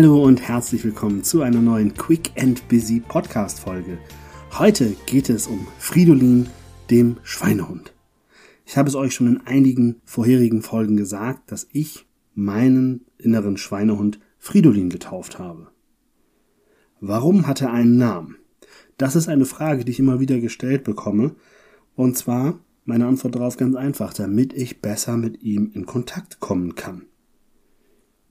Hallo und herzlich willkommen zu einer neuen Quick and Busy Podcast Folge. Heute geht es um Fridolin, dem Schweinehund. Ich habe es euch schon in einigen vorherigen Folgen gesagt, dass ich meinen inneren Schweinehund Fridolin getauft habe. Warum hat er einen Namen? Das ist eine Frage, die ich immer wieder gestellt bekomme. Und zwar meine Antwort darauf ganz einfach, damit ich besser mit ihm in Kontakt kommen kann.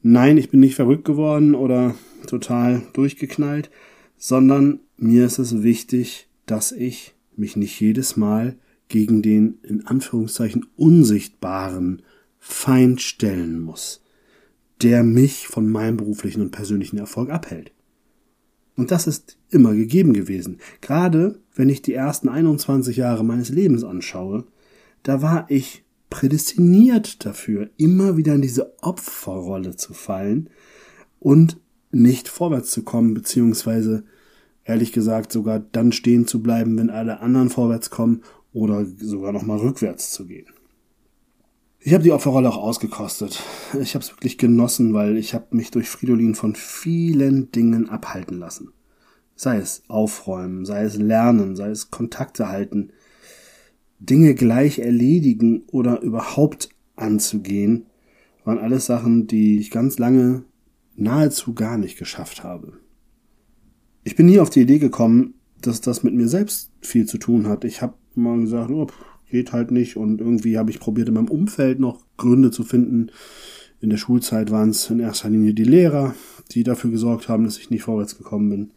Nein, ich bin nicht verrückt geworden oder total durchgeknallt, sondern mir ist es wichtig, dass ich mich nicht jedes Mal gegen den in Anführungszeichen unsichtbaren Feind stellen muss, der mich von meinem beruflichen und persönlichen Erfolg abhält. Und das ist immer gegeben gewesen. Gerade wenn ich die ersten 21 Jahre meines Lebens anschaue, da war ich prädestiniert dafür, immer wieder in diese Opferrolle zu fallen und nicht vorwärts zu kommen, beziehungsweise ehrlich gesagt sogar dann stehen zu bleiben, wenn alle anderen vorwärts kommen oder sogar nochmal rückwärts zu gehen. Ich habe die Opferrolle auch ausgekostet. Ich habe es wirklich genossen, weil ich habe mich durch Fridolin von vielen Dingen abhalten lassen. Sei es aufräumen, sei es lernen, sei es Kontakte halten, Dinge gleich erledigen oder überhaupt anzugehen, waren alles Sachen, die ich ganz lange nahezu gar nicht geschafft habe. Ich bin nie auf die Idee gekommen, dass das mit mir selbst viel zu tun hat. Ich habe mal gesagt, oh, geht halt nicht und irgendwie habe ich probiert in meinem Umfeld noch Gründe zu finden. In der Schulzeit waren es in erster Linie die Lehrer, die dafür gesorgt haben, dass ich nicht vorwärts gekommen bin.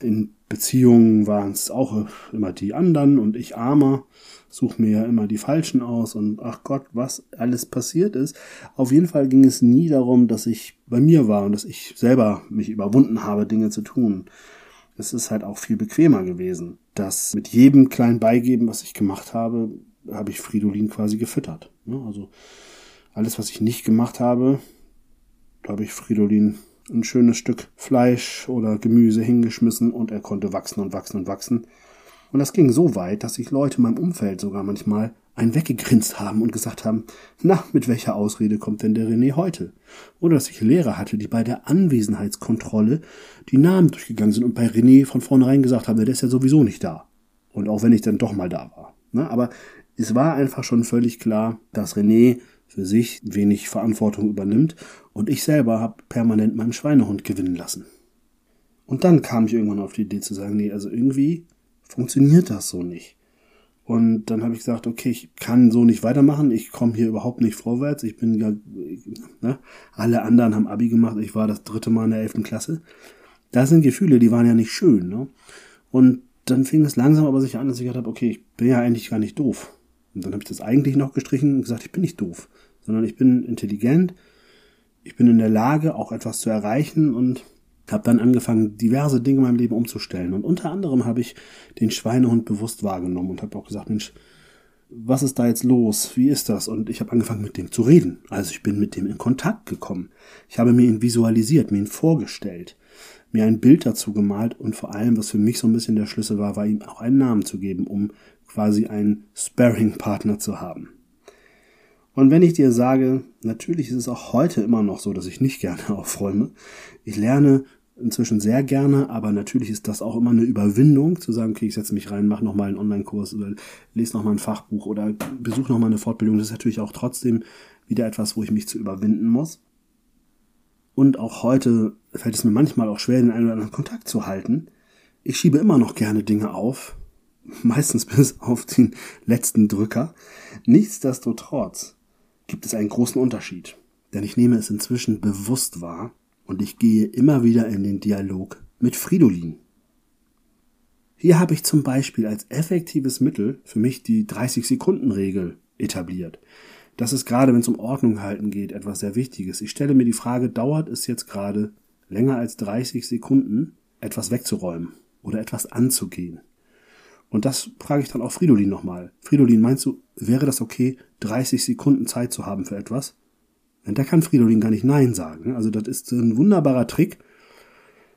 In Beziehungen waren es auch immer die anderen und ich armer, suche mir ja immer die Falschen aus und ach Gott, was alles passiert ist. Auf jeden Fall ging es nie darum, dass ich bei mir war und dass ich selber mich überwunden habe, Dinge zu tun. Es ist halt auch viel bequemer gewesen, dass mit jedem kleinen Beigeben, was ich gemacht habe, habe ich Fridolin quasi gefüttert. Also alles, was ich nicht gemacht habe, da habe ich Fridolin ein schönes Stück Fleisch oder Gemüse hingeschmissen und er konnte wachsen und wachsen und wachsen. Und das ging so weit, dass sich Leute in meinem Umfeld sogar manchmal einen weggegrinst haben und gesagt haben, na, mit welcher Ausrede kommt denn der René heute? Oder dass ich Lehrer hatte, die bei der Anwesenheitskontrolle die Namen durchgegangen sind und bei René von vornherein gesagt haben, der ist ja sowieso nicht da. Und auch wenn ich dann doch mal da war. Ne? Aber es war einfach schon völlig klar, dass René für sich wenig Verantwortung übernimmt und ich selber habe permanent meinen Schweinehund gewinnen lassen. Und dann kam ich irgendwann auf die Idee zu sagen, nee, also irgendwie funktioniert das so nicht. Und dann habe ich gesagt, okay, ich kann so nicht weitermachen, ich komme hier überhaupt nicht vorwärts, ich bin ja, ne, alle anderen haben Abi gemacht, ich war das dritte Mal in der elften Klasse. Das sind Gefühle, die waren ja nicht schön, ne? Und dann fing es langsam aber sich an, dass ich gedacht habe, okay, ich bin ja eigentlich gar nicht doof. Und dann habe ich das eigentlich noch gestrichen und gesagt, ich bin nicht doof, sondern ich bin intelligent, ich bin in der Lage, auch etwas zu erreichen und habe dann angefangen, diverse Dinge in meinem Leben umzustellen. Und unter anderem habe ich den Schweinehund bewusst wahrgenommen und habe auch gesagt, Mensch, was ist da jetzt los? Wie ist das? Und ich habe angefangen, mit dem zu reden. Also ich bin mit dem in Kontakt gekommen. Ich habe mir ihn visualisiert, mir ihn vorgestellt, mir ein Bild dazu gemalt und vor allem, was für mich so ein bisschen der Schlüssel war, war ihm auch einen Namen zu geben, um quasi einen Sparring-Partner zu haben. Und wenn ich dir sage, natürlich ist es auch heute immer noch so, dass ich nicht gerne aufräume. Ich lerne inzwischen sehr gerne, aber natürlich ist das auch immer eine Überwindung, zu sagen, okay, ich setze mich rein, mache nochmal einen Online-Kurs oder lese nochmal ein Fachbuch oder besuche nochmal eine Fortbildung. Das ist natürlich auch trotzdem wieder etwas, wo ich mich zu überwinden muss. Und auch heute fällt es mir manchmal auch schwer, den einen oder anderen Kontakt zu halten. Ich schiebe immer noch gerne Dinge auf, meistens bis auf den letzten Drücker. Nichtsdestotrotz gibt es einen großen Unterschied, denn ich nehme es inzwischen bewusst wahr, und ich gehe immer wieder in den Dialog mit Fridolin. Hier habe ich zum Beispiel als effektives Mittel für mich die 30-Sekunden-Regel etabliert. Das ist gerade, wenn es um Ordnung halten geht, etwas sehr Wichtiges. Ich stelle mir die Frage, dauert es jetzt gerade länger als 30 Sekunden, etwas wegzuräumen oder etwas anzugehen? Und das frage ich dann auch Fridolin nochmal. Fridolin, meinst du, wäre das okay, 30 Sekunden Zeit zu haben für etwas? Da kann Fridolin gar nicht Nein sagen. Also das ist ein wunderbarer Trick.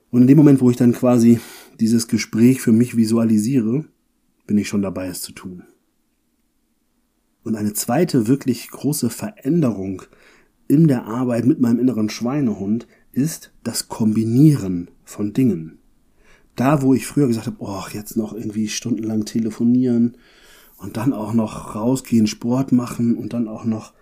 Und in dem Moment, wo ich dann quasi dieses Gespräch für mich visualisiere, bin ich schon dabei, es zu tun. Und eine zweite wirklich große Veränderung in der Arbeit mit meinem inneren Schweinehund ist das Kombinieren von Dingen. Da, wo ich früher gesagt habe, oh, jetzt noch irgendwie stundenlang telefonieren und dann auch noch rausgehen, Sport machen und dann auch noch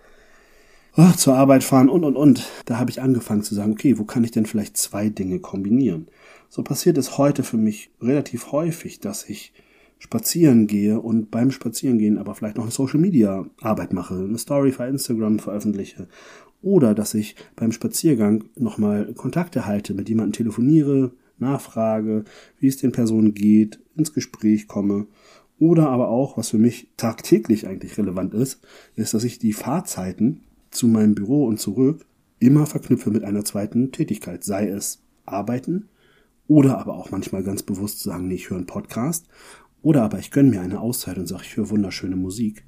oh, zur Arbeit fahren und und und. Da habe ich angefangen zu sagen, okay, wo kann ich denn vielleicht zwei Dinge kombinieren? So passiert es heute für mich relativ häufig, dass ich spazieren gehe und beim Spazierengehen aber vielleicht noch eine Social Media Arbeit mache, eine Story für Instagram veröffentliche oder dass ich beim Spaziergang nochmal Kontakte halte, mit jemandem telefoniere, nachfrage, wie es den Personen geht, ins Gespräch komme. Oder aber auch, was für mich tagtäglich eigentlich relevant ist, ist, dass ich die Fahrzeiten zu meinem Büro und zurück immer verknüpfe mit einer zweiten Tätigkeit, sei es arbeiten oder aber auch manchmal ganz bewusst sagen, nee, ich höre einen Podcast oder aber ich gönne mir eine Auszeit und sage, ich höre wunderschöne Musik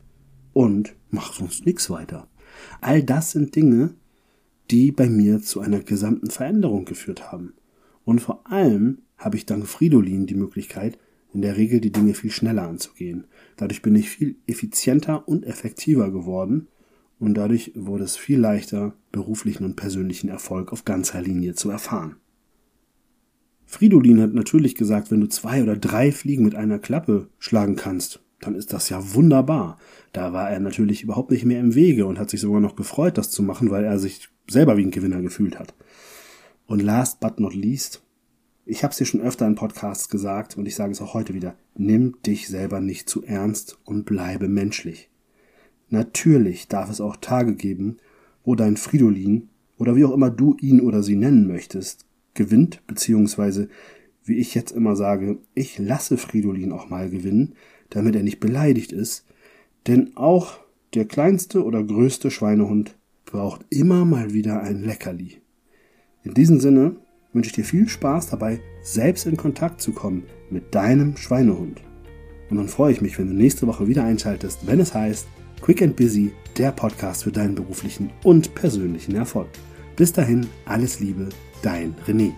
und mache sonst nichts weiter. All das sind Dinge, die bei mir zu einer gesamten Veränderung geführt haben. Und vor allem habe ich dank Fridolin die Möglichkeit, in der Regel die Dinge viel schneller anzugehen. Dadurch bin ich viel effizienter und effektiver geworden und dadurch wurde es viel leichter, beruflichen und persönlichen Erfolg auf ganzer Linie zu erfahren. Fridolin hat natürlich gesagt, wenn du zwei oder drei Fliegen mit einer Klappe schlagen kannst, dann ist das ja wunderbar. Da war er natürlich überhaupt nicht mehr im Wege und hat sich sogar noch gefreut, das zu machen, weil er sich selber wie ein Gewinner gefühlt hat. Und last but not least, ich habe es dir schon öfter in Podcasts gesagt und ich sage es auch heute wieder, nimm dich selber nicht zu ernst und bleibe menschlich. Natürlich darf es auch Tage geben, wo dein Fridolin oder wie auch immer du ihn oder sie nennen möchtest, gewinnt, beziehungsweise wie ich jetzt immer sage, ich lasse Fridolin auch mal gewinnen, damit er nicht beleidigt ist, denn auch der kleinste oder größte Schweinehund braucht immer mal wieder ein Leckerli. In diesem Sinne wünsche ich dir viel Spaß dabei, selbst in Kontakt zu kommen mit deinem Schweinehund. Und dann freue ich mich, wenn du nächste Woche wieder einschaltest, wenn es heißt Quick and Busy, der Podcast für deinen beruflichen und persönlichen Erfolg. Bis dahin, alles Liebe, dein René.